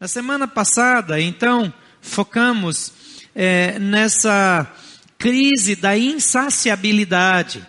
Na semana passada, então, focamos é, nessa crise da insaciabilidade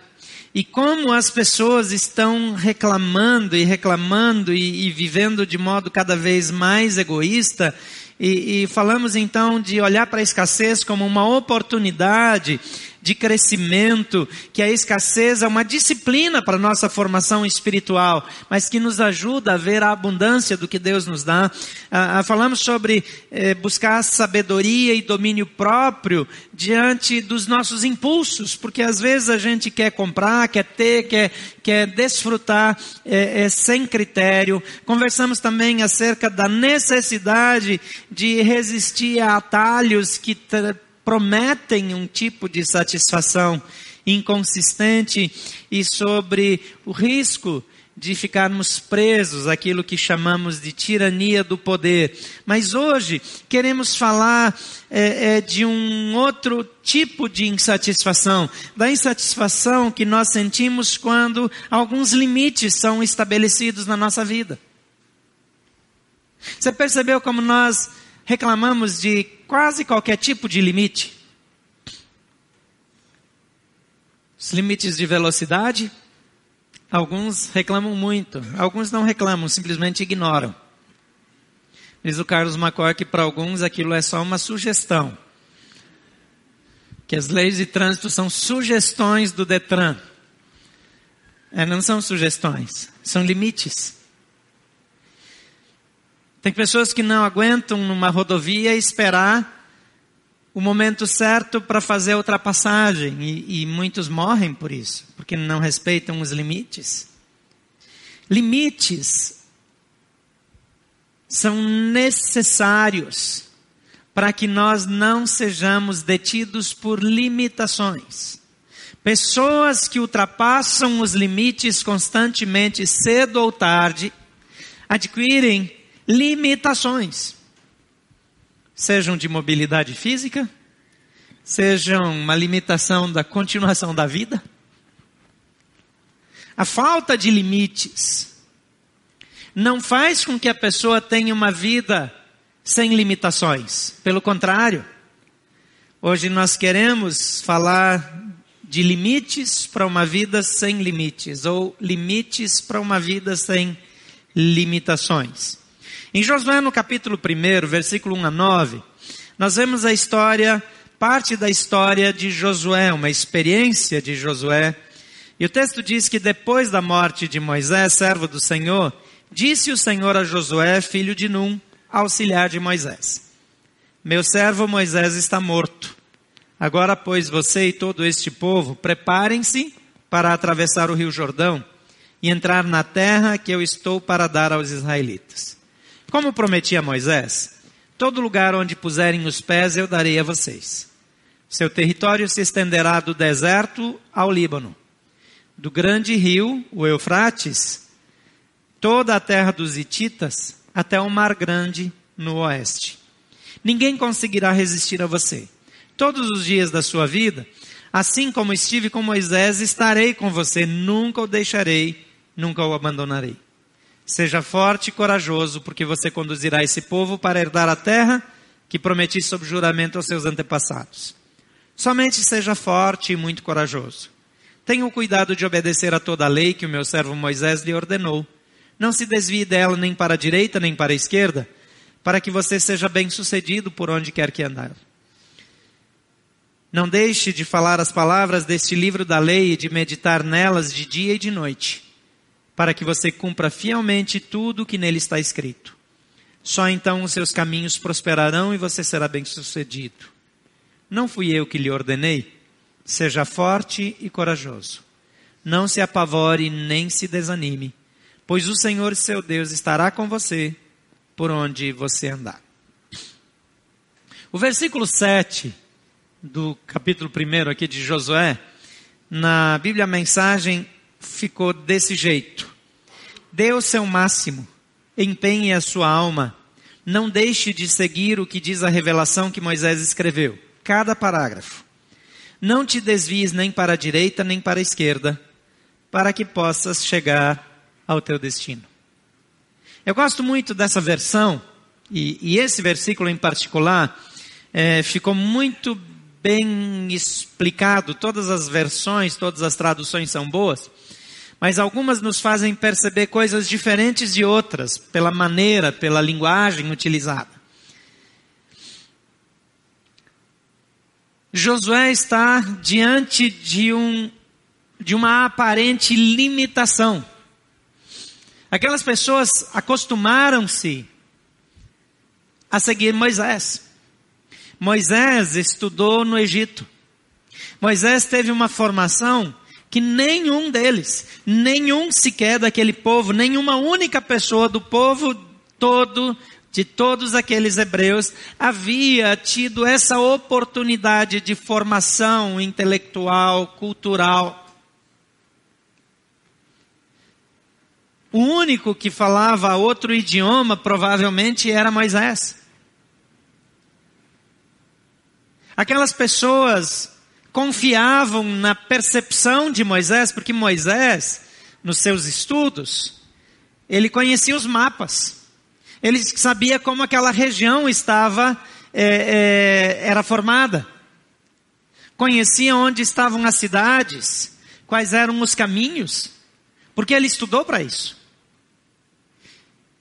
e como as pessoas estão reclamando e reclamando e, e vivendo de modo cada vez mais egoísta. E, e falamos então de olhar para a escassez como uma oportunidade de crescimento, que a escassez é uma disciplina para a nossa formação espiritual, mas que nos ajuda a ver a abundância do que Deus nos dá. Ah, ah, falamos sobre eh, buscar sabedoria e domínio próprio diante dos nossos impulsos, porque às vezes a gente quer comprar, quer ter, quer, quer desfrutar eh, eh, sem critério. Conversamos também acerca da necessidade de resistir a atalhos que prometem um tipo de satisfação inconsistente e sobre o risco de ficarmos presos àquilo que chamamos de tirania do poder. Mas hoje queremos falar é, é, de um outro tipo de insatisfação, da insatisfação que nós sentimos quando alguns limites são estabelecidos na nossa vida. Você percebeu como nós reclamamos de quase qualquer tipo de limite. Os limites de velocidade, alguns reclamam muito, alguns não reclamam, simplesmente ignoram. Diz o Carlos Macor que para alguns aquilo é só uma sugestão. Que as leis de trânsito são sugestões do Detran. É, não são sugestões, são limites. Tem pessoas que não aguentam numa rodovia esperar o momento certo para fazer a ultrapassagem e, e muitos morrem por isso, porque não respeitam os limites. Limites são necessários para que nós não sejamos detidos por limitações. Pessoas que ultrapassam os limites constantemente, cedo ou tarde, adquirem limitações. Sejam de mobilidade física, sejam uma limitação da continuação da vida. A falta de limites não faz com que a pessoa tenha uma vida sem limitações. Pelo contrário, hoje nós queremos falar de limites para uma vida sem limites, ou limites para uma vida sem limitações. Em Josué, no capítulo 1, versículo 1 a 9, nós vemos a história, parte da história de Josué, uma experiência de Josué. E o texto diz que depois da morte de Moisés, servo do Senhor, disse o Senhor a Josué, filho de Num, auxiliar de Moisés: Meu servo Moisés está morto. Agora, pois, você e todo este povo, preparem-se para atravessar o rio Jordão e entrar na terra que eu estou para dar aos israelitas. Como prometi a Moisés, todo lugar onde puserem os pés eu darei a vocês. Seu território se estenderá do deserto ao Líbano, do grande rio, o Eufrates, toda a terra dos Hititas, até o Mar Grande no oeste. Ninguém conseguirá resistir a você. Todos os dias da sua vida, assim como estive com Moisés, estarei com você, nunca o deixarei, nunca o abandonarei. Seja forte e corajoso, porque você conduzirá esse povo para herdar a terra que prometi sob juramento aos seus antepassados. Somente seja forte e muito corajoso. Tenha o cuidado de obedecer a toda a lei que o meu servo Moisés lhe ordenou. Não se desvie dela nem para a direita nem para a esquerda, para que você seja bem-sucedido por onde quer que andar. Não deixe de falar as palavras deste livro da lei e de meditar nelas de dia e de noite para que você cumpra fielmente tudo o que nele está escrito. Só então os seus caminhos prosperarão e você será bem-sucedido. Não fui eu que lhe ordenei? Seja forte e corajoso. Não se apavore nem se desanime, pois o Senhor seu Deus estará com você por onde você andar. O versículo 7 do capítulo 1 aqui de Josué, na Bíblia mensagem ficou desse jeito. Dê o seu máximo, empenhe a sua alma, não deixe de seguir o que diz a revelação que Moisés escreveu, cada parágrafo. Não te desvies nem para a direita nem para a esquerda, para que possas chegar ao teu destino. Eu gosto muito dessa versão, e, e esse versículo em particular é, ficou muito bem explicado. Todas as versões, todas as traduções são boas, mas algumas nos fazem perceber coisas diferentes de outras, pela maneira, pela linguagem utilizada. Josué está diante de, um, de uma aparente limitação. Aquelas pessoas acostumaram-se a seguir Moisés. Moisés estudou no Egito. Moisés teve uma formação que nenhum deles, nenhum sequer daquele povo, nenhuma única pessoa do povo todo, de todos aqueles hebreus, havia tido essa oportunidade de formação intelectual, cultural. O único que falava outro idioma provavelmente era Moisés. Aquelas pessoas confiavam na percepção de Moisés, porque Moisés, nos seus estudos, ele conhecia os mapas. Ele sabia como aquela região estava, é, é, era formada. Conhecia onde estavam as cidades, quais eram os caminhos, porque ele estudou para isso.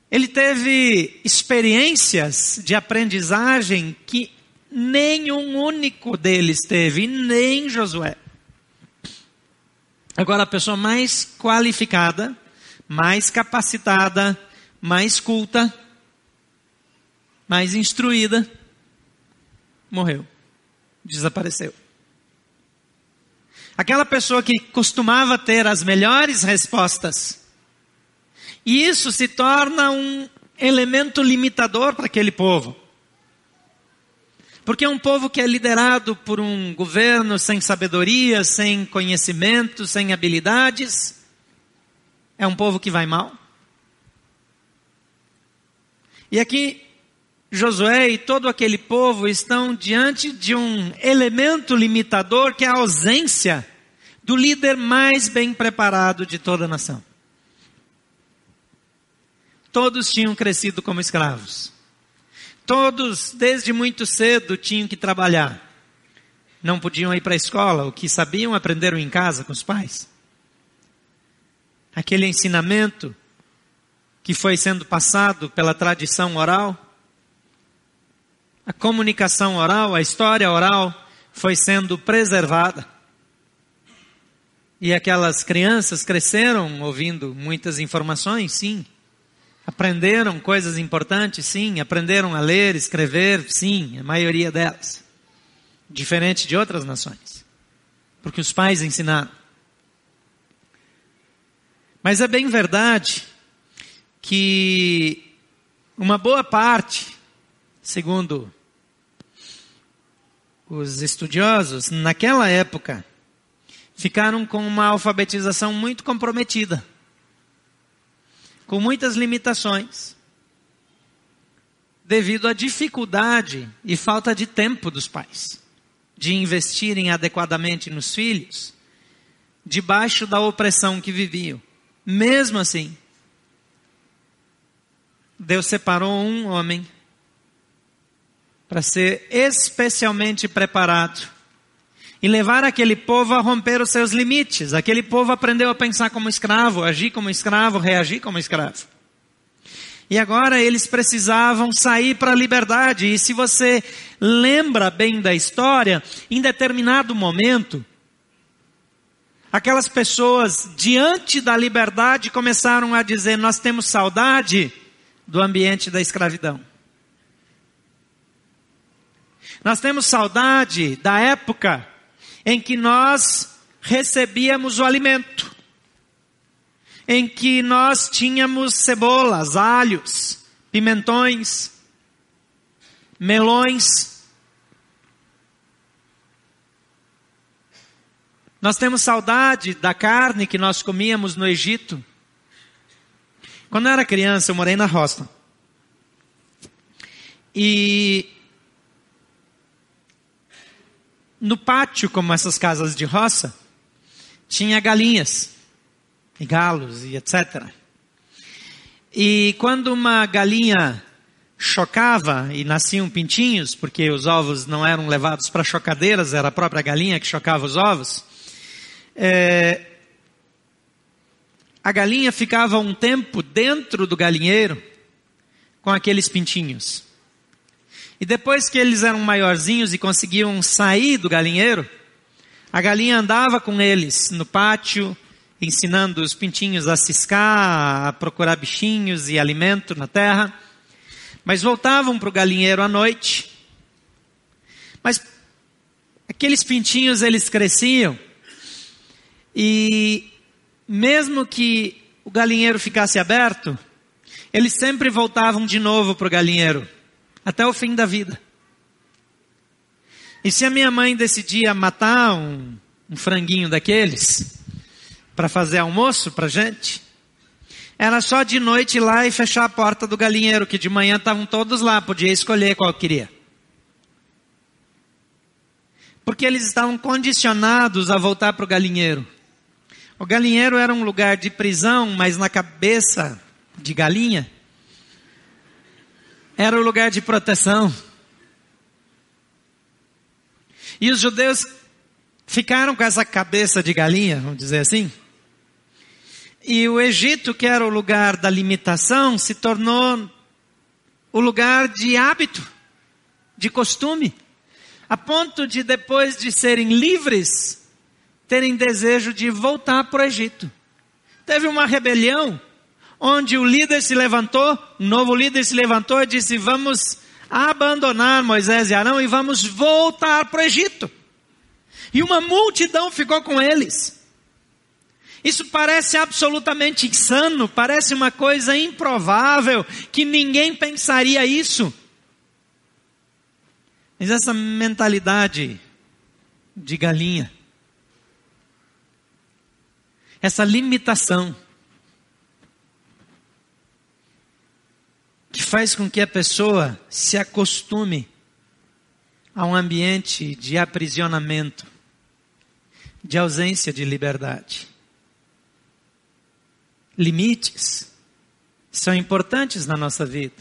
Ele teve experiências de aprendizagem que nenhum único deles teve, nem Josué. Agora, a pessoa mais qualificada, mais capacitada, mais culta, mais instruída, morreu, desapareceu. Aquela pessoa que costumava ter as melhores respostas, e isso se torna um elemento limitador para aquele povo. Porque é um povo que é liderado por um governo sem sabedoria, sem conhecimento, sem habilidades. É um povo que vai mal. E aqui, Josué e todo aquele povo estão diante de um elemento limitador que é a ausência do líder mais bem preparado de toda a nação. Todos tinham crescido como escravos. Todos, desde muito cedo, tinham que trabalhar. Não podiam ir para a escola. O que sabiam, aprenderam em casa com os pais. Aquele ensinamento que foi sendo passado pela tradição oral, a comunicação oral, a história oral foi sendo preservada. E aquelas crianças cresceram ouvindo muitas informações, sim. Aprenderam coisas importantes? Sim. Aprenderam a ler, escrever? Sim, a maioria delas. Diferente de outras nações. Porque os pais ensinaram. Mas é bem verdade que uma boa parte, segundo os estudiosos, naquela época, ficaram com uma alfabetização muito comprometida com muitas limitações, devido à dificuldade e falta de tempo dos pais de investirem adequadamente nos filhos, debaixo da opressão que viviam. Mesmo assim, Deus separou um homem para ser especialmente preparado e levar aquele povo a romper os seus limites. Aquele povo aprendeu a pensar como escravo, agir como escravo, reagir como escravo. E agora eles precisavam sair para a liberdade. E se você lembra bem da história, em determinado momento, aquelas pessoas diante da liberdade começaram a dizer: Nós temos saudade do ambiente da escravidão. Nós temos saudade da época em que nós recebíamos o alimento, em que nós tínhamos cebolas, alhos, pimentões, melões. Nós temos saudade da carne que nós comíamos no Egito. Quando eu era criança, eu morei na roça. E no pátio, como essas casas de roça, tinha galinhas, e galos e etc. E quando uma galinha chocava e nasciam pintinhos, porque os ovos não eram levados para chocadeiras, era a própria galinha que chocava os ovos. É, a galinha ficava um tempo dentro do galinheiro com aqueles pintinhos. E depois que eles eram maiorzinhos e conseguiam sair do galinheiro, a galinha andava com eles no pátio, ensinando os pintinhos a ciscar, a procurar bichinhos e alimento na terra. Mas voltavam para o galinheiro à noite. Mas aqueles pintinhos eles cresciam e mesmo que o galinheiro ficasse aberto, eles sempre voltavam de novo para o galinheiro, até o fim da vida. E se a minha mãe decidia matar um, um franguinho daqueles, para fazer almoço para gente, era só de noite ir lá e fechar a porta do galinheiro, que de manhã estavam todos lá, podia escolher qual queria. Porque eles estavam condicionados a voltar para o galinheiro. O galinheiro era um lugar de prisão, mas na cabeça de galinha era o lugar de proteção. E os judeus ficaram com essa cabeça de galinha, vamos dizer assim, e o Egito, que era o lugar da limitação, se tornou o lugar de hábito, de costume, a ponto de depois de serem livres, terem desejo de voltar para o Egito. Teve uma rebelião, onde o líder se levantou, um novo líder se levantou e disse: Vamos abandonar Moisés e Arão e vamos voltar para o Egito. E uma multidão ficou com eles. Isso parece absolutamente insano, parece uma coisa improvável, que ninguém pensaria isso. Mas essa mentalidade de galinha, essa limitação, faz com que a pessoa se acostume a um ambiente de aprisionamento, de ausência de liberdade limites são importantes na nossa vida.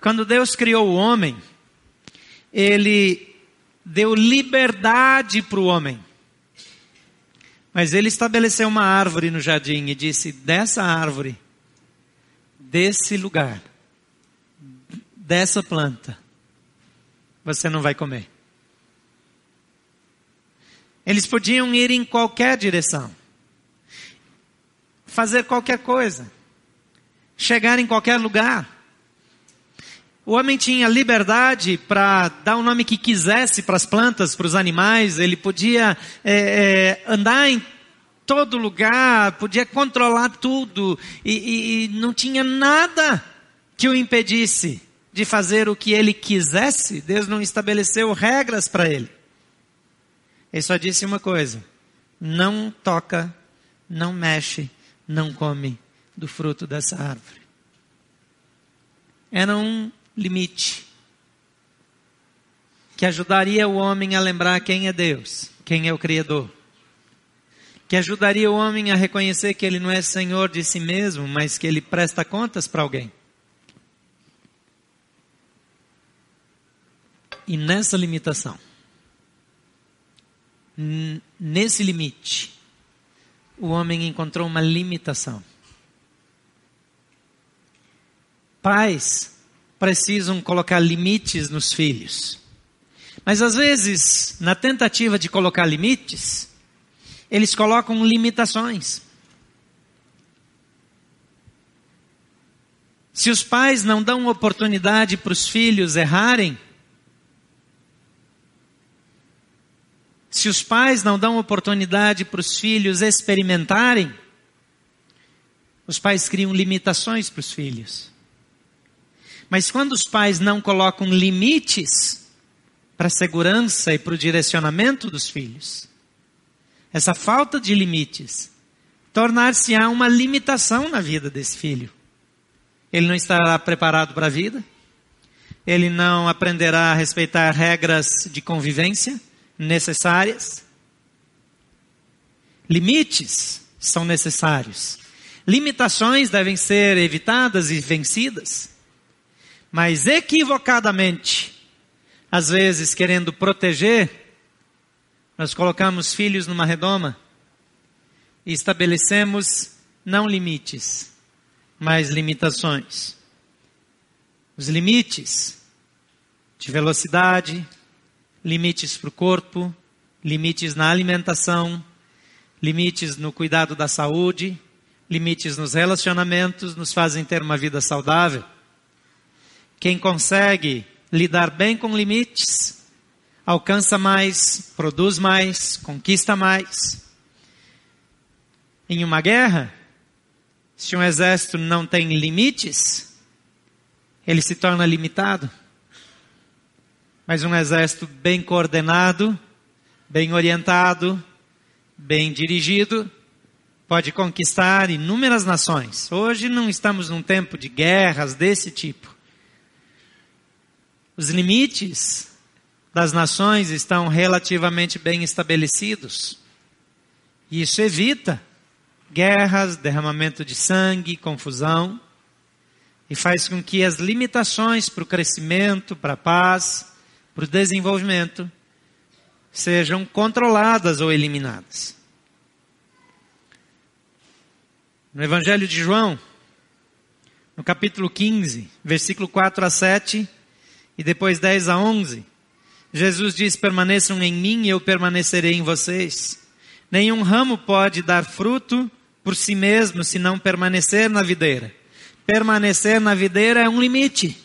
Quando Deus criou o homem, Ele deu liberdade para o homem. Mas Ele estabeleceu uma árvore no jardim e disse: dessa árvore, desse lugar, dessa planta, você não vai comer. Eles podiam ir em qualquer direção fazer qualquer coisa, chegar em qualquer lugar. O homem tinha liberdade para dar o nome que quisesse para as plantas, para os animais, ele podia é, é, andar em todo lugar, podia controlar tudo, e, e, e não tinha nada que o impedisse de fazer o que ele quisesse. Deus não estabeleceu regras para ele. Ele só disse uma coisa: não toca, não mexe, não come do fruto dessa árvore. Era um limite que ajudaria o homem a lembrar quem é Deus, quem é o Criador. Que ajudaria o homem a reconhecer que ele não é senhor de si mesmo, mas que ele presta contas para alguém. E nessa limitação, nesse limite, o homem encontrou uma limitação. Pais precisam colocar limites nos filhos. Mas às vezes, na tentativa de colocar limites, eles colocam limitações. Se os pais não dão oportunidade para os filhos errarem, Se os pais não dão oportunidade para os filhos experimentarem, os pais criam limitações para os filhos. Mas quando os pais não colocam limites para a segurança e para o direcionamento dos filhos, essa falta de limites tornar-se-á uma limitação na vida desse filho. Ele não estará preparado para a vida, ele não aprenderá a respeitar regras de convivência, necessárias. Limites são necessários. Limitações devem ser evitadas e vencidas. mas equivocadamente, às vezes querendo proteger, nós colocamos filhos numa redoma e estabelecemos não limites, mas limitações. Os limites de velocidade, limites para o corpo, limites na alimentação, limites no cuidado da saúde, limites nos relacionamentos nos fazem ter uma vida saudável. Quem consegue lidar bem com limites, alcança mais, produz mais, conquista mais. Em uma guerra, se um exército não tem limites, ele se torna limitado. Mas um exército bem coordenado, bem orientado, bem dirigido, pode conquistar inúmeras nações. Hoje não estamos num tempo de guerras desse tipo. Os limites das nações estão relativamente bem estabelecidos. Isso evita guerras, derramamento de sangue, confusão, e faz com que as limitações para o crescimento, para a paz, para o desenvolvimento, sejam controladas ou eliminadas. No Evangelho de João, no capítulo 15, versículo 4 a 7 e depois 10 a 11, Jesus diz: Permaneçam em mim e eu permanecerei em vocês. Nenhum ramo pode dar fruto por si mesmo se não permanecer na videira. Permanecer na videira é um limite.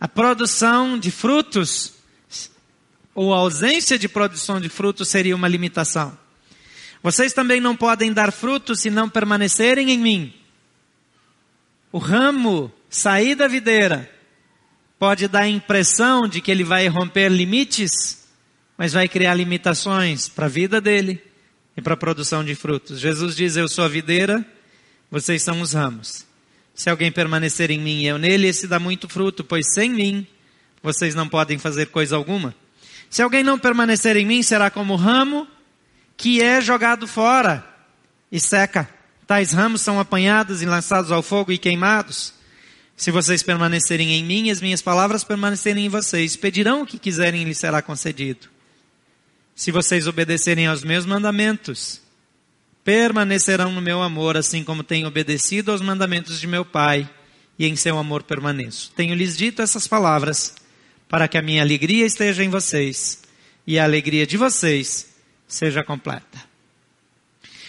A produção de frutos ou a ausência de produção de frutos seria uma limitação. Vocês também não podem dar frutos se não permanecerem em mim. O ramo sair da videira pode dar a impressão de que ele vai romper limites, mas vai criar limitações para a vida dele e para a produção de frutos. Jesus diz: Eu sou a videira, vocês são os ramos. Se alguém permanecer em mim e eu nele, esse dá muito fruto, pois sem mim vocês não podem fazer coisa alguma. Se alguém não permanecer em mim, será como ramo que é jogado fora e seca. Tais ramos são apanhados e lançados ao fogo e queimados. Se vocês permanecerem em mim e as minhas palavras permanecerem em vocês, pedirão o que quiserem e lhes será concedido. Se vocês obedecerem aos meus mandamentos, permanecerão no meu amor, assim como tenho obedecido aos mandamentos de meu Pai, e em seu amor permaneço. Tenho-lhes dito essas palavras, para que a minha alegria esteja em vocês, e a alegria de vocês seja completa.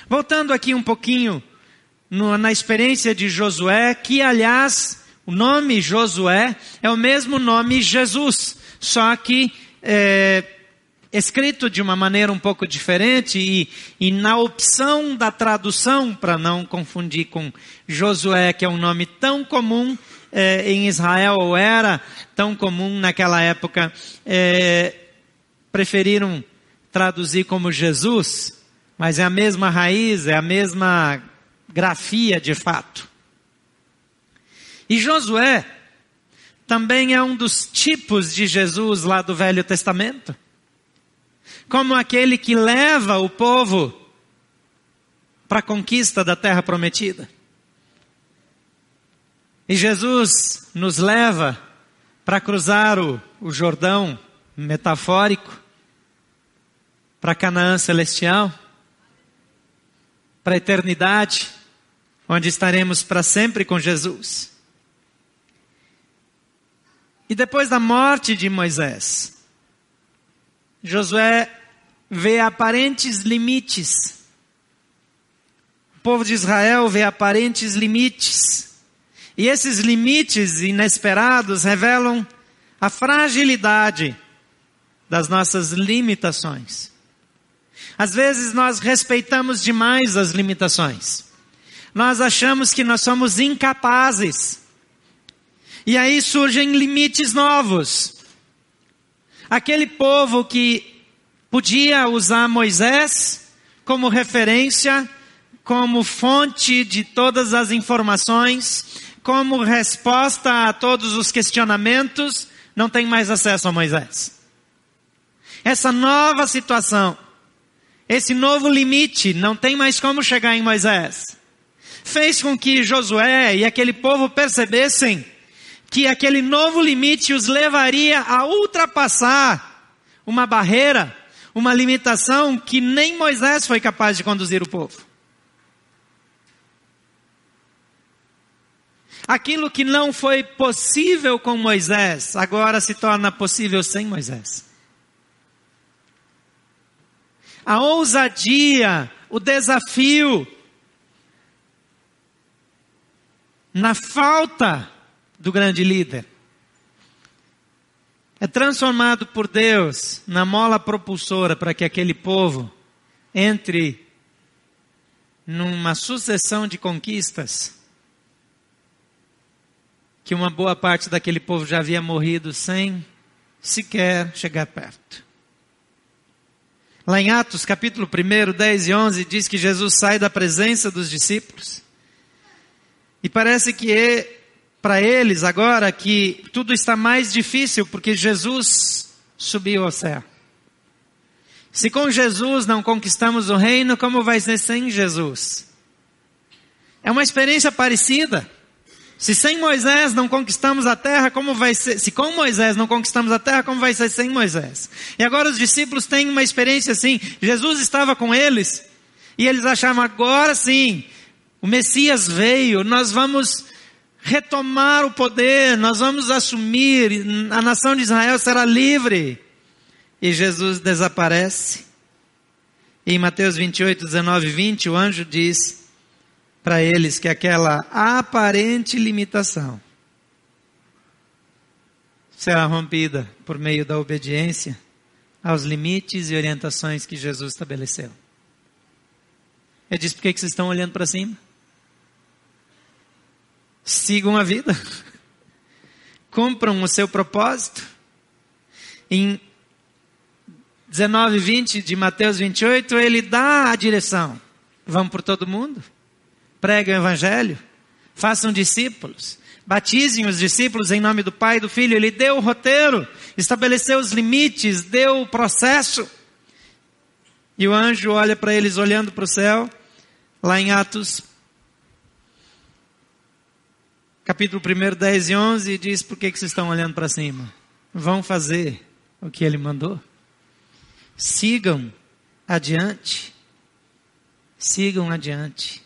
Voltando aqui um pouquinho no, na experiência de Josué, que aliás, o nome Josué é o mesmo nome Jesus, só que é, escrito de uma maneira um pouco diferente e, e na opção da tradução, para não confundir com Josué, que é um nome tão comum é, em Israel, ou era tão comum naquela época, é, preferiram traduzir como Jesus, mas é a mesma raiz, é a mesma grafia de fato. E Josué também é um dos tipos de Jesus lá do Velho Testamento como aquele que leva o povo para a conquista da terra prometida. E Jesus nos leva para cruzar o, o Jordão metafórico, para Canaã celestial, para a eternidade, onde estaremos para sempre com Jesus. E depois da morte de Moisés, Josué vê aparentes limites. O povo de Israel vê aparentes limites. E esses limites inesperados revelam a fragilidade das nossas limitações. Às vezes nós respeitamos demais as limitações. Nós achamos que nós somos incapazes. E aí surgem limites novos. Aquele povo que podia usar Moisés como referência, como fonte de todas as informações, como resposta a todos os questionamentos, não tem mais acesso a Moisés. Essa nova situação, esse novo limite, não tem mais como chegar em Moisés. Fez com que Josué e aquele povo percebessem que aquele novo limite os levaria a ultrapassar uma barreira, uma limitação que nem Moisés foi capaz de conduzir o povo. Aquilo que não foi possível com Moisés, agora se torna possível sem Moisés. A ousadia, o desafio, na falta do grande líder. É transformado por Deus na mola propulsora para que aquele povo entre numa sucessão de conquistas que uma boa parte daquele povo já havia morrido sem sequer chegar perto. Lá em Atos, capítulo 1, 10 e 11, diz que Jesus sai da presença dos discípulos. E parece que para eles agora que tudo está mais difícil porque Jesus subiu ao céu. Se com Jesus não conquistamos o reino, como vai ser sem Jesus? É uma experiência parecida. Se sem Moisés não conquistamos a terra, como vai ser? Se com Moisés não conquistamos a terra, como vai ser sem Moisés? E agora os discípulos têm uma experiência assim. Jesus estava com eles e eles achavam agora sim, o Messias veio, nós vamos retomar o poder, nós vamos assumir, a nação de Israel será livre. E Jesus desaparece. E em Mateus 28, 19 e 20, o anjo diz para eles que aquela aparente limitação será rompida por meio da obediência aos limites e orientações que Jesus estabeleceu. Ele diz: por que vocês estão olhando para cima? Sigam a vida, cumpram o seu propósito. Em 19 e 20 de Mateus 28, ele dá a direção. Vão por todo mundo, preguem o evangelho, façam discípulos, batizem os discípulos em nome do Pai e do Filho. Ele deu o roteiro, estabeleceu os limites, deu o processo. E o anjo olha para eles olhando para o céu, lá em Atos capítulo 1, 10 e 11, diz: Por que, que vocês estão olhando para cima? Vão fazer o que ele mandou. Sigam adiante. Sigam adiante.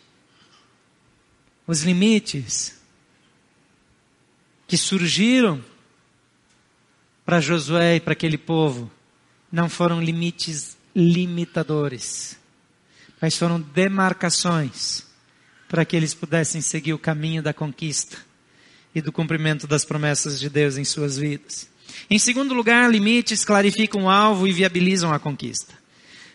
Os limites que surgiram para Josué e para aquele povo não foram limites limitadores, mas foram demarcações para que eles pudessem seguir o caminho da conquista e do cumprimento das promessas de Deus em suas vidas. Em segundo lugar, limites clarificam o alvo e viabilizam a conquista.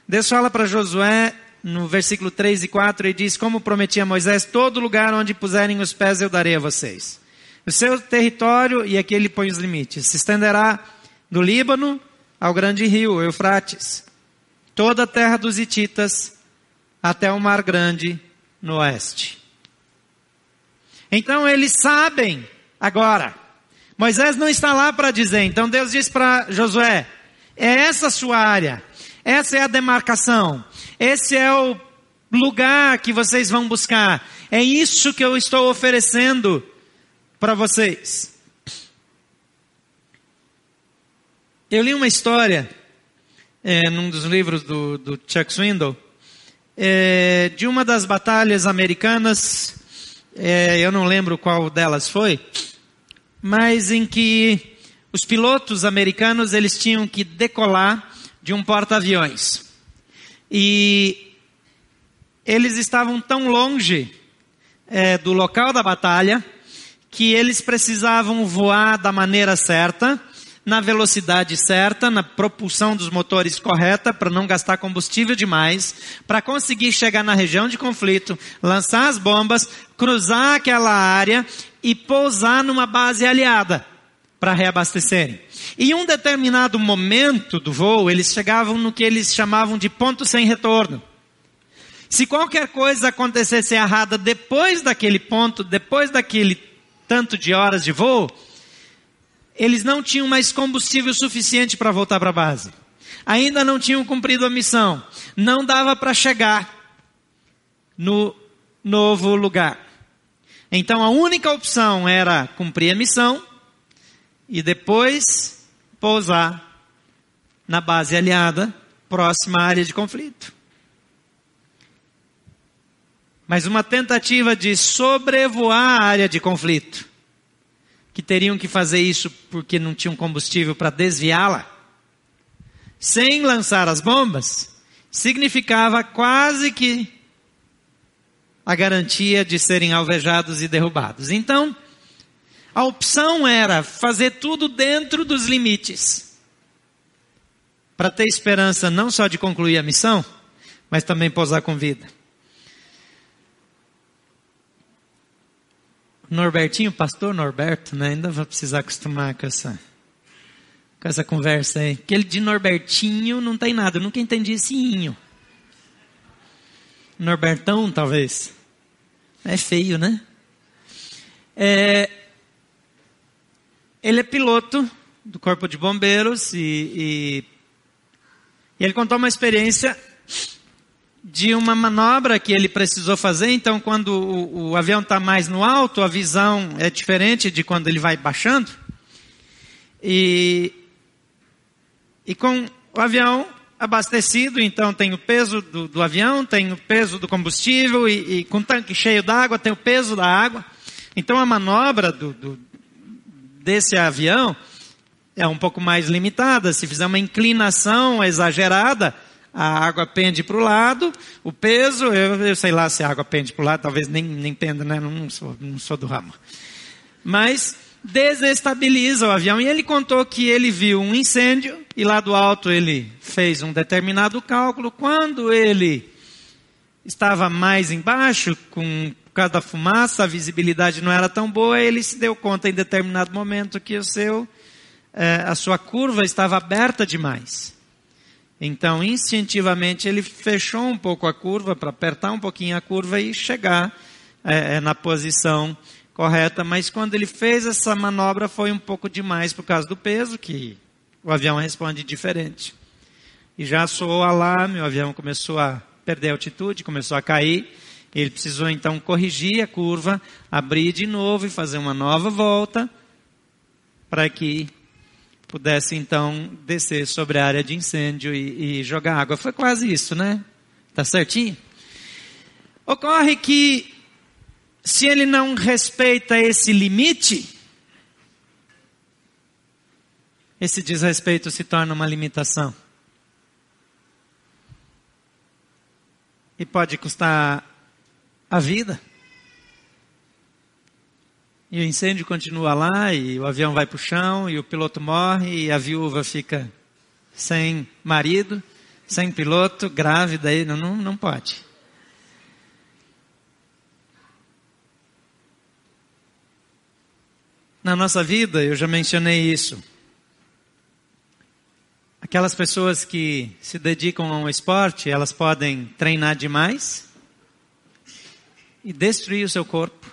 Deus fala para Josué, no versículo 3 e 4, e diz: Como prometi a Moisés, todo lugar onde puserem os pés eu darei a vocês. O seu território, e aqui ele põe os limites, se estenderá do Líbano ao grande rio, Eufrates, toda a terra dos Hititas, até o Mar Grande no oeste. Então eles sabem agora. Moisés não está lá para dizer. Então Deus diz para Josué: é essa a sua área, essa é a demarcação, esse é o lugar que vocês vão buscar. É isso que eu estou oferecendo para vocês. Eu li uma história é, num dos livros do, do Chuck Swindoll é, de uma das batalhas americanas é, eu não lembro qual delas foi, mas em que os pilotos americanos eles tinham que decolar de um porta-aviões. E eles estavam tão longe é, do local da batalha que eles precisavam voar da maneira certa na velocidade certa, na propulsão dos motores correta, para não gastar combustível demais, para conseguir chegar na região de conflito, lançar as bombas, cruzar aquela área e pousar numa base aliada para reabastecerem. E em um determinado momento do voo, eles chegavam no que eles chamavam de ponto sem retorno. Se qualquer coisa acontecesse errada depois daquele ponto, depois daquele tanto de horas de voo, eles não tinham mais combustível suficiente para voltar para a base. Ainda não tinham cumprido a missão. Não dava para chegar no novo lugar. Então a única opção era cumprir a missão e depois pousar na base aliada, próxima à área de conflito. Mas uma tentativa de sobrevoar a área de conflito, que teriam que fazer isso porque não tinham combustível para desviá-la, sem lançar as bombas, significava quase que a garantia de serem alvejados e derrubados. Então, a opção era fazer tudo dentro dos limites, para ter esperança não só de concluir a missão, mas também pousar com vida. Norbertinho, pastor Norberto, né? Ainda vai precisar acostumar com essa, com essa conversa aí. Aquele de Norbertinho não tem nada, eu nunca entendi esse inho. Norbertão, talvez. É feio, né? É, ele é piloto do Corpo de Bombeiros e, e, e ele contou uma experiência de uma manobra que ele precisou fazer. Então, quando o, o avião está mais no alto, a visão é diferente de quando ele vai baixando. E, e com o avião abastecido, então tem o peso do, do avião, tem o peso do combustível e, e com o tanque cheio d'água tem o peso da água. Então a manobra do, do, desse avião é um pouco mais limitada. Se fizer uma inclinação exagerada, a água pende para o lado, o peso, eu, eu, sei lá se a água pende para o lado, talvez nem, nem penda, né? Não sou, não sou do ramo. Mas desestabiliza o avião. E ele contou que ele viu um incêndio e lá do alto ele fez um determinado cálculo. Quando ele estava mais embaixo, com, por causa da fumaça, a visibilidade não era tão boa, ele se deu conta em determinado momento que o seu, eh, a sua curva estava aberta demais. Então, instintivamente, ele fechou um pouco a curva para apertar um pouquinho a curva e chegar eh, na posição correta, mas quando ele fez essa manobra foi um pouco demais por causa do peso, que o avião responde diferente. E já soou alarme, o avião começou a perder altitude, começou a cair. Ele precisou então corrigir a curva, abrir de novo e fazer uma nova volta para que pudesse então descer sobre a área de incêndio e, e jogar água. Foi quase isso, né? Tá certinho? Ocorre que se ele não respeita esse limite, esse desrespeito se torna uma limitação. E pode custar a vida. E o incêndio continua lá, e o avião vai para o chão, e o piloto morre, e a viúva fica sem marido, sem piloto, grávida, aí não, não pode. na nossa vida, eu já mencionei isso. Aquelas pessoas que se dedicam a um esporte, elas podem treinar demais e destruir o seu corpo,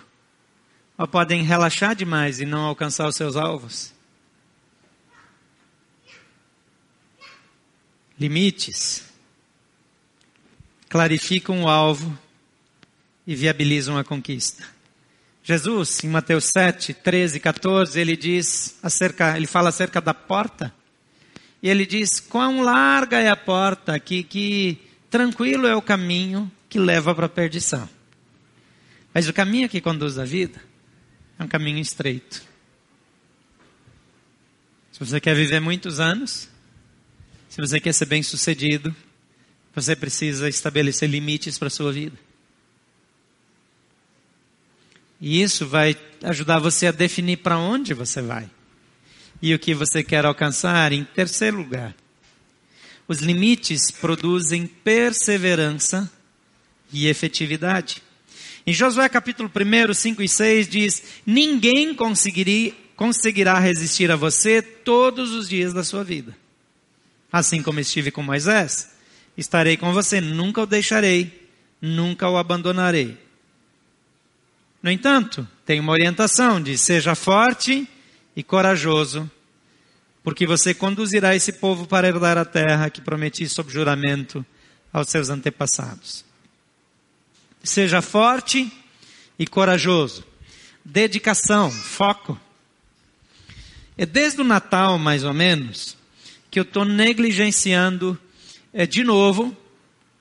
ou podem relaxar demais e não alcançar os seus alvos. Limites clarificam o alvo e viabilizam a conquista. Jesus, em Mateus 7, 13, 14, ele diz acerca, ele fala acerca da porta. E ele diz: Quão larga é a porta, que, que tranquilo é o caminho que leva para a perdição. Mas o caminho que conduz à vida é um caminho estreito. Se você quer viver muitos anos, se você quer ser bem sucedido, você precisa estabelecer limites para a sua vida. E isso vai ajudar você a definir para onde você vai e o que você quer alcançar. Em terceiro lugar, os limites produzem perseverança e efetividade. Em Josué capítulo 1, 5 e 6 diz: Ninguém conseguirá resistir a você todos os dias da sua vida. Assim como estive com Moisés, estarei com você, nunca o deixarei, nunca o abandonarei. No entanto, tem uma orientação de seja forte e corajoso, porque você conduzirá esse povo para herdar a terra que prometi sob juramento aos seus antepassados. Seja forte e corajoso. Dedicação, foco. É desde o Natal, mais ou menos, que eu estou negligenciando é, de novo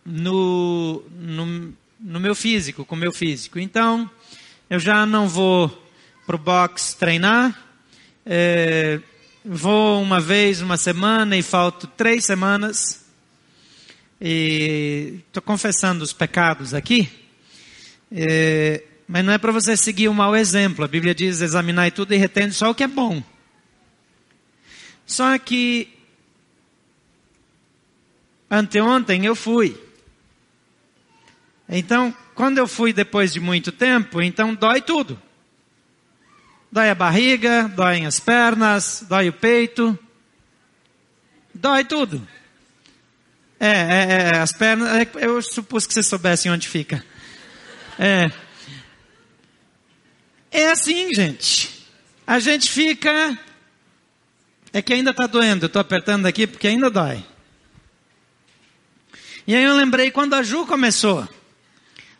no, no, no meu físico, com o meu físico. Então, eu já não vou para o box treinar, é, vou uma vez uma semana e falto três semanas. E estou confessando os pecados aqui. É, mas não é para você seguir um mau exemplo. A Bíblia diz: examinar tudo e retende só o que é bom. Só que anteontem eu fui. Então, quando eu fui depois de muito tempo, então dói tudo. Dói a barriga, dói as pernas, dói o peito, dói tudo. É, é, é as pernas, é, eu supus que vocês soubessem onde fica. É. É assim, gente. A gente fica. É que ainda está doendo, eu estou apertando aqui porque ainda dói. E aí eu lembrei quando a Ju começou,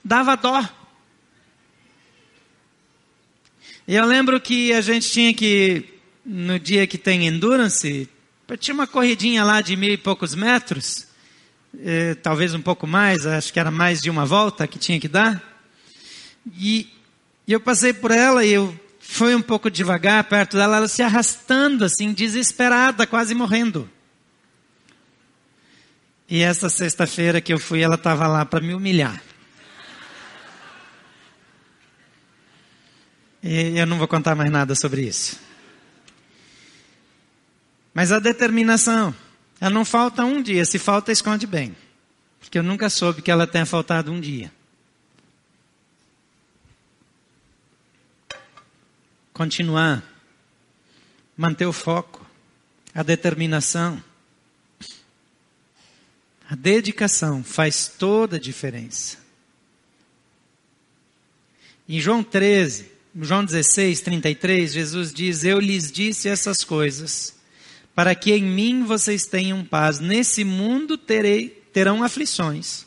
dava dó. E eu lembro que a gente tinha que, no dia que tem endurance, tinha uma corridinha lá de mil e poucos metros, eh, talvez um pouco mais, acho que era mais de uma volta que tinha que dar. E, eu passei por ela e eu fui um pouco devagar perto dela, ela se arrastando assim, desesperada, quase morrendo. E essa sexta-feira que eu fui, ela estava lá para me humilhar. E eu não vou contar mais nada sobre isso. Mas a determinação, ela não falta um dia. Se falta, esconde bem. Porque eu nunca soube que ela tenha faltado um dia. Continuar. Manter o foco. A determinação. A dedicação faz toda a diferença. Em João 13, João 16, 33, Jesus diz: Eu lhes disse essas coisas, para que em mim vocês tenham paz. Nesse mundo terei, terão aflições,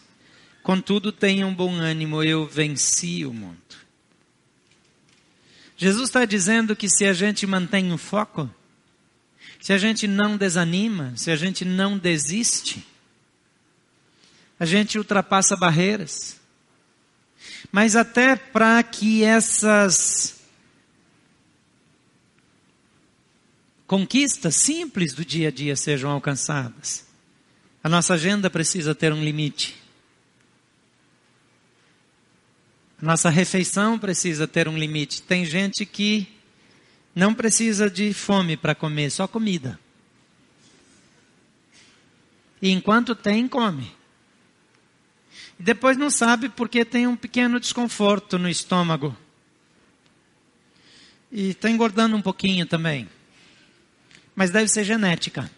contudo tenham bom ânimo, eu venci o mundo. Jesus está dizendo que se a gente mantém o foco, se a gente não desanima, se a gente não desiste, a gente ultrapassa barreiras. Mas até para que essas conquistas simples do dia a dia sejam alcançadas, a nossa agenda precisa ter um limite. A nossa refeição precisa ter um limite. Tem gente que não precisa de fome para comer, só comida. E enquanto tem, come. E depois não sabe porque tem um pequeno desconforto no estômago. E está engordando um pouquinho também. Mas deve ser genética.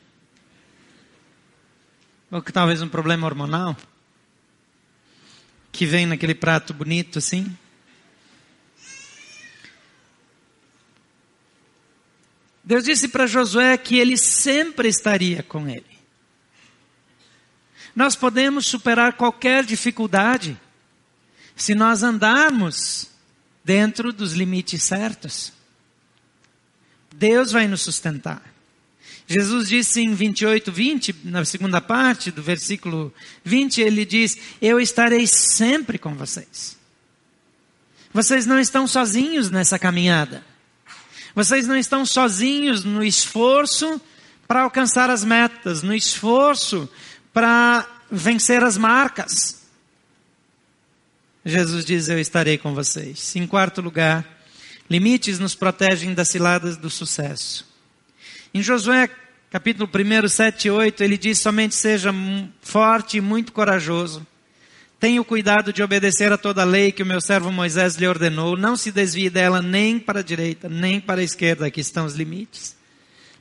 Ou que talvez um problema hormonal. Que vem naquele prato bonito assim. Deus disse para Josué que ele sempre estaria com ele. Nós podemos superar qualquer dificuldade se nós andarmos dentro dos limites certos. Deus vai nos sustentar. Jesus disse em 28, 20, na segunda parte do versículo 20, ele diz: Eu estarei sempre com vocês. Vocês não estão sozinhos nessa caminhada. Vocês não estão sozinhos no esforço para alcançar as metas, no esforço para vencer as marcas. Jesus diz: Eu estarei com vocês. Em quarto lugar, limites nos protegem das ciladas do sucesso. Em Josué, capítulo 1, 7 e 8, ele diz: Somente seja forte e muito corajoso. Tenha o cuidado de obedecer a toda a lei que o meu servo Moisés lhe ordenou. Não se desvie dela nem para a direita, nem para a esquerda. Aqui estão os limites.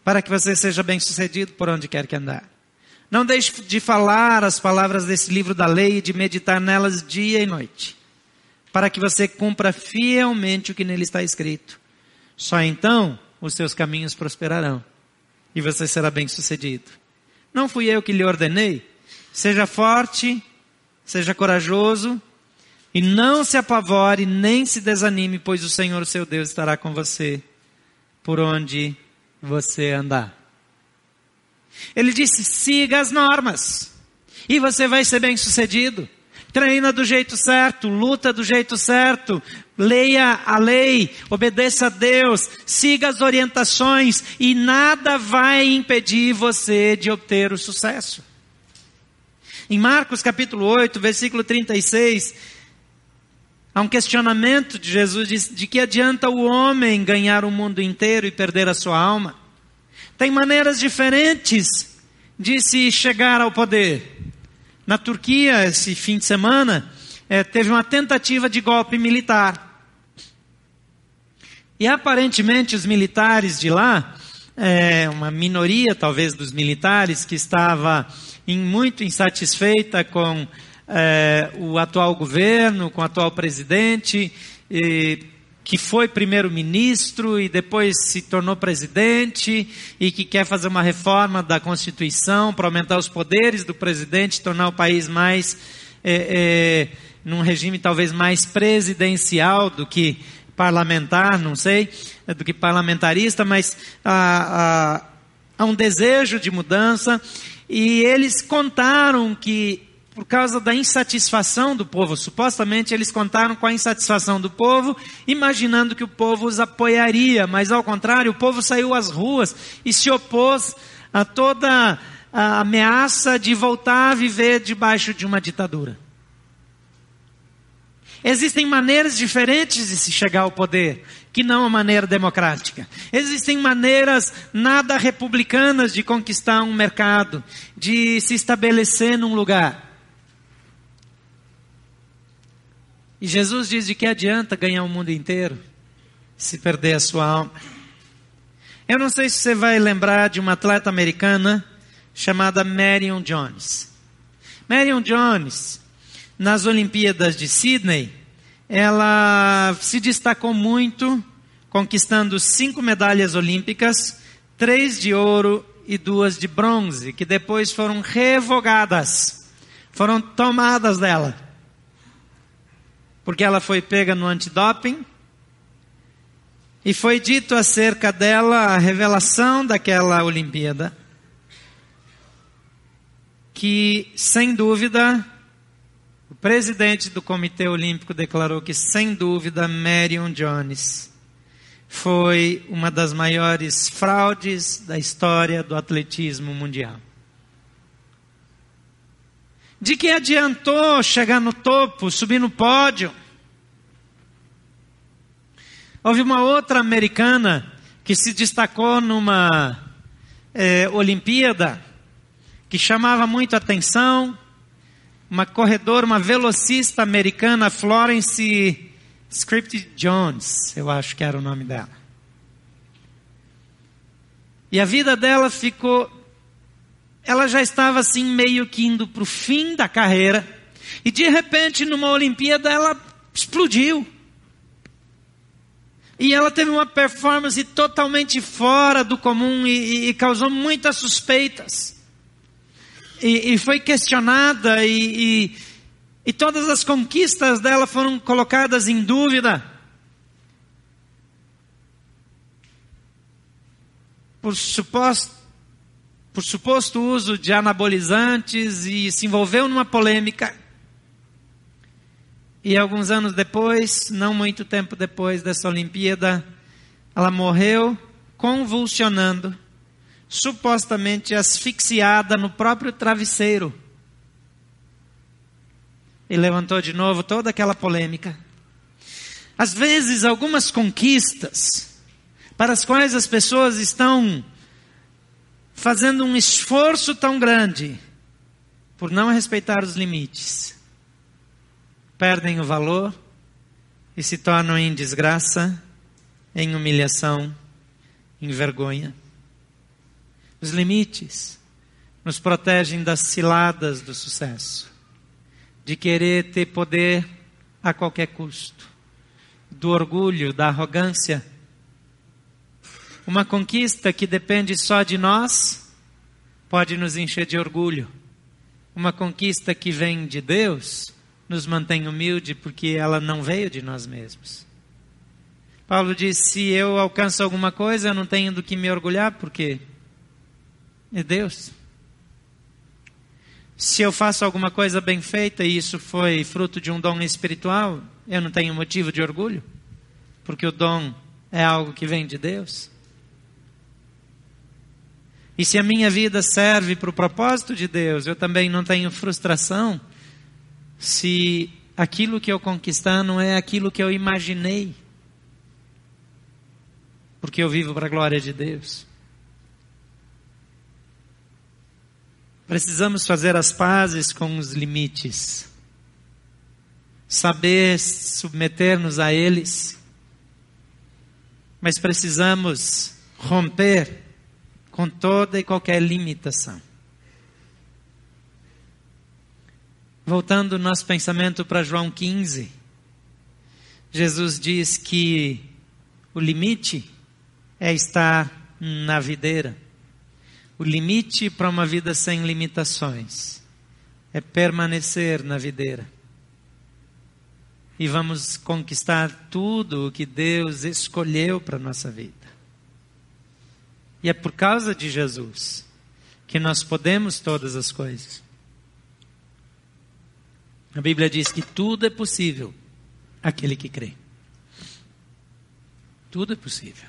Para que você seja bem sucedido por onde quer que andar. Não deixe de falar as palavras desse livro da lei e de meditar nelas dia e noite, para que você cumpra fielmente o que nele está escrito. Só então os seus caminhos prosperarão e você será bem sucedido. Não fui eu que lhe ordenei? Seja forte, seja corajoso e não se apavore nem se desanime, pois o Senhor, seu Deus, estará com você por onde você andar. Ele disse: siga as normas e você vai ser bem sucedido. Treina do jeito certo, luta do jeito certo, leia a lei, obedeça a Deus, siga as orientações e nada vai impedir você de obter o sucesso. Em Marcos capítulo 8, versículo 36, há um questionamento de Jesus de, de que adianta o homem ganhar o mundo inteiro e perder a sua alma. Tem maneiras diferentes de se chegar ao poder. Na Turquia, esse fim de semana, é, teve uma tentativa de golpe militar. E aparentemente os militares de lá, é, uma minoria talvez dos militares que estava em, muito insatisfeita com é, o atual governo, com o atual presidente, e, que foi primeiro-ministro e depois se tornou presidente e que quer fazer uma reforma da Constituição para aumentar os poderes do presidente, tornar o país mais, é, é, num regime talvez mais presidencial do que parlamentar, não sei, do que parlamentarista, mas há, há, há um desejo de mudança. E eles contaram que por causa da insatisfação do povo. Supostamente eles contaram com a insatisfação do povo, imaginando que o povo os apoiaria, mas ao contrário, o povo saiu às ruas e se opôs a toda a ameaça de voltar a viver debaixo de uma ditadura. Existem maneiras diferentes de se chegar ao poder, que não a maneira democrática. Existem maneiras nada republicanas de conquistar um mercado, de se estabelecer num lugar. E Jesus diz de que adianta ganhar o mundo inteiro se perder a sua alma. Eu não sei se você vai lembrar de uma atleta americana chamada Marion Jones. Marion Jones, nas Olimpíadas de Sydney, ela se destacou muito, conquistando cinco medalhas olímpicas, três de ouro e duas de bronze, que depois foram revogadas, foram tomadas dela porque ela foi pega no antidoping. E foi dito acerca dela a revelação daquela Olimpíada, que sem dúvida, o presidente do Comitê Olímpico declarou que sem dúvida Marion Jones foi uma das maiores fraudes da história do atletismo mundial. De que adiantou chegar no topo, subir no pódio? Houve uma outra americana que se destacou numa é, Olimpíada, que chamava muito atenção, uma corredora, uma velocista americana, Florence Script Jones, eu acho que era o nome dela. E a vida dela ficou ela já estava assim meio que indo para o fim da carreira. E de repente, numa Olimpíada, ela explodiu. E ela teve uma performance totalmente fora do comum e, e causou muitas suspeitas. E, e foi questionada e, e todas as conquistas dela foram colocadas em dúvida. Por suposto por suposto uso de anabolizantes e se envolveu numa polêmica. E alguns anos depois, não muito tempo depois dessa Olimpíada, ela morreu convulsionando, supostamente asfixiada no próprio travesseiro. E levantou de novo toda aquela polêmica. Às vezes, algumas conquistas para as quais as pessoas estão fazendo um esforço tão grande por não respeitar os limites, perdem o valor e se tornam em desgraça, em humilhação, em vergonha. Os limites nos protegem das ciladas do sucesso, de querer ter poder a qualquer custo, do orgulho, da arrogância uma conquista que depende só de nós pode nos encher de orgulho. Uma conquista que vem de Deus nos mantém humilde porque ela não veio de nós mesmos. Paulo diz: se eu alcanço alguma coisa, eu não tenho do que me orgulhar, porque é Deus. Se eu faço alguma coisa bem feita e isso foi fruto de um dom espiritual, eu não tenho motivo de orgulho, porque o dom é algo que vem de Deus. E se a minha vida serve para o propósito de Deus, eu também não tenho frustração se aquilo que eu conquistar não é aquilo que eu imaginei. Porque eu vivo para a glória de Deus. Precisamos fazer as pazes com os limites. Saber submeter-nos a eles. Mas precisamos romper com toda e qualquer limitação. Voltando o nosso pensamento para João 15, Jesus diz que o limite é estar na videira. O limite para uma vida sem limitações é permanecer na videira. E vamos conquistar tudo o que Deus escolheu para a nossa vida. E é por causa de Jesus que nós podemos todas as coisas. A Bíblia diz que tudo é possível aquele que crê. Tudo é possível.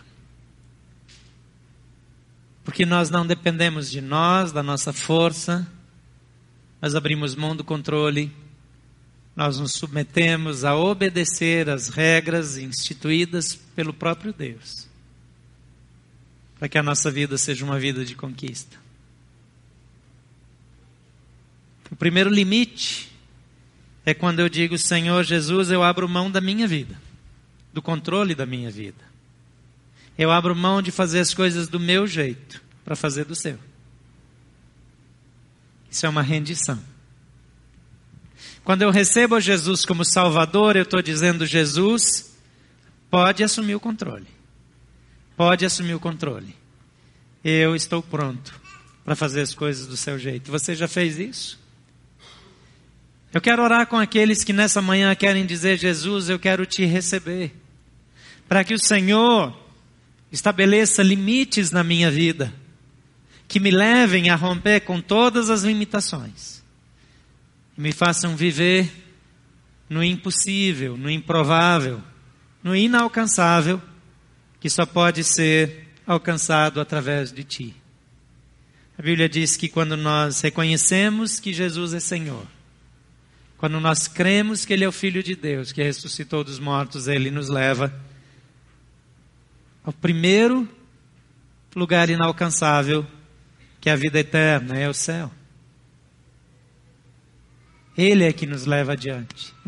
Porque nós não dependemos de nós, da nossa força, nós abrimos mão do controle, nós nos submetemos a obedecer às regras instituídas pelo próprio Deus para que a nossa vida seja uma vida de conquista. O primeiro limite é quando eu digo, Senhor Jesus, eu abro mão da minha vida, do controle da minha vida. Eu abro mão de fazer as coisas do meu jeito para fazer do seu. Isso é uma rendição. Quando eu recebo Jesus como Salvador, eu estou dizendo: Jesus, pode assumir o controle pode assumir o controle. Eu estou pronto para fazer as coisas do seu jeito. Você já fez isso? Eu quero orar com aqueles que nessa manhã querem dizer: Jesus, eu quero te receber. Para que o Senhor estabeleça limites na minha vida, que me levem a romper com todas as limitações, e me façam viver no impossível, no improvável, no inalcançável que só pode ser alcançado através de ti. A Bíblia diz que quando nós reconhecemos que Jesus é Senhor, quando nós cremos que Ele é o Filho de Deus, que ressuscitou dos mortos, Ele nos leva ao primeiro lugar inalcançável, que é a vida eterna, é o céu. Ele é que nos leva adiante.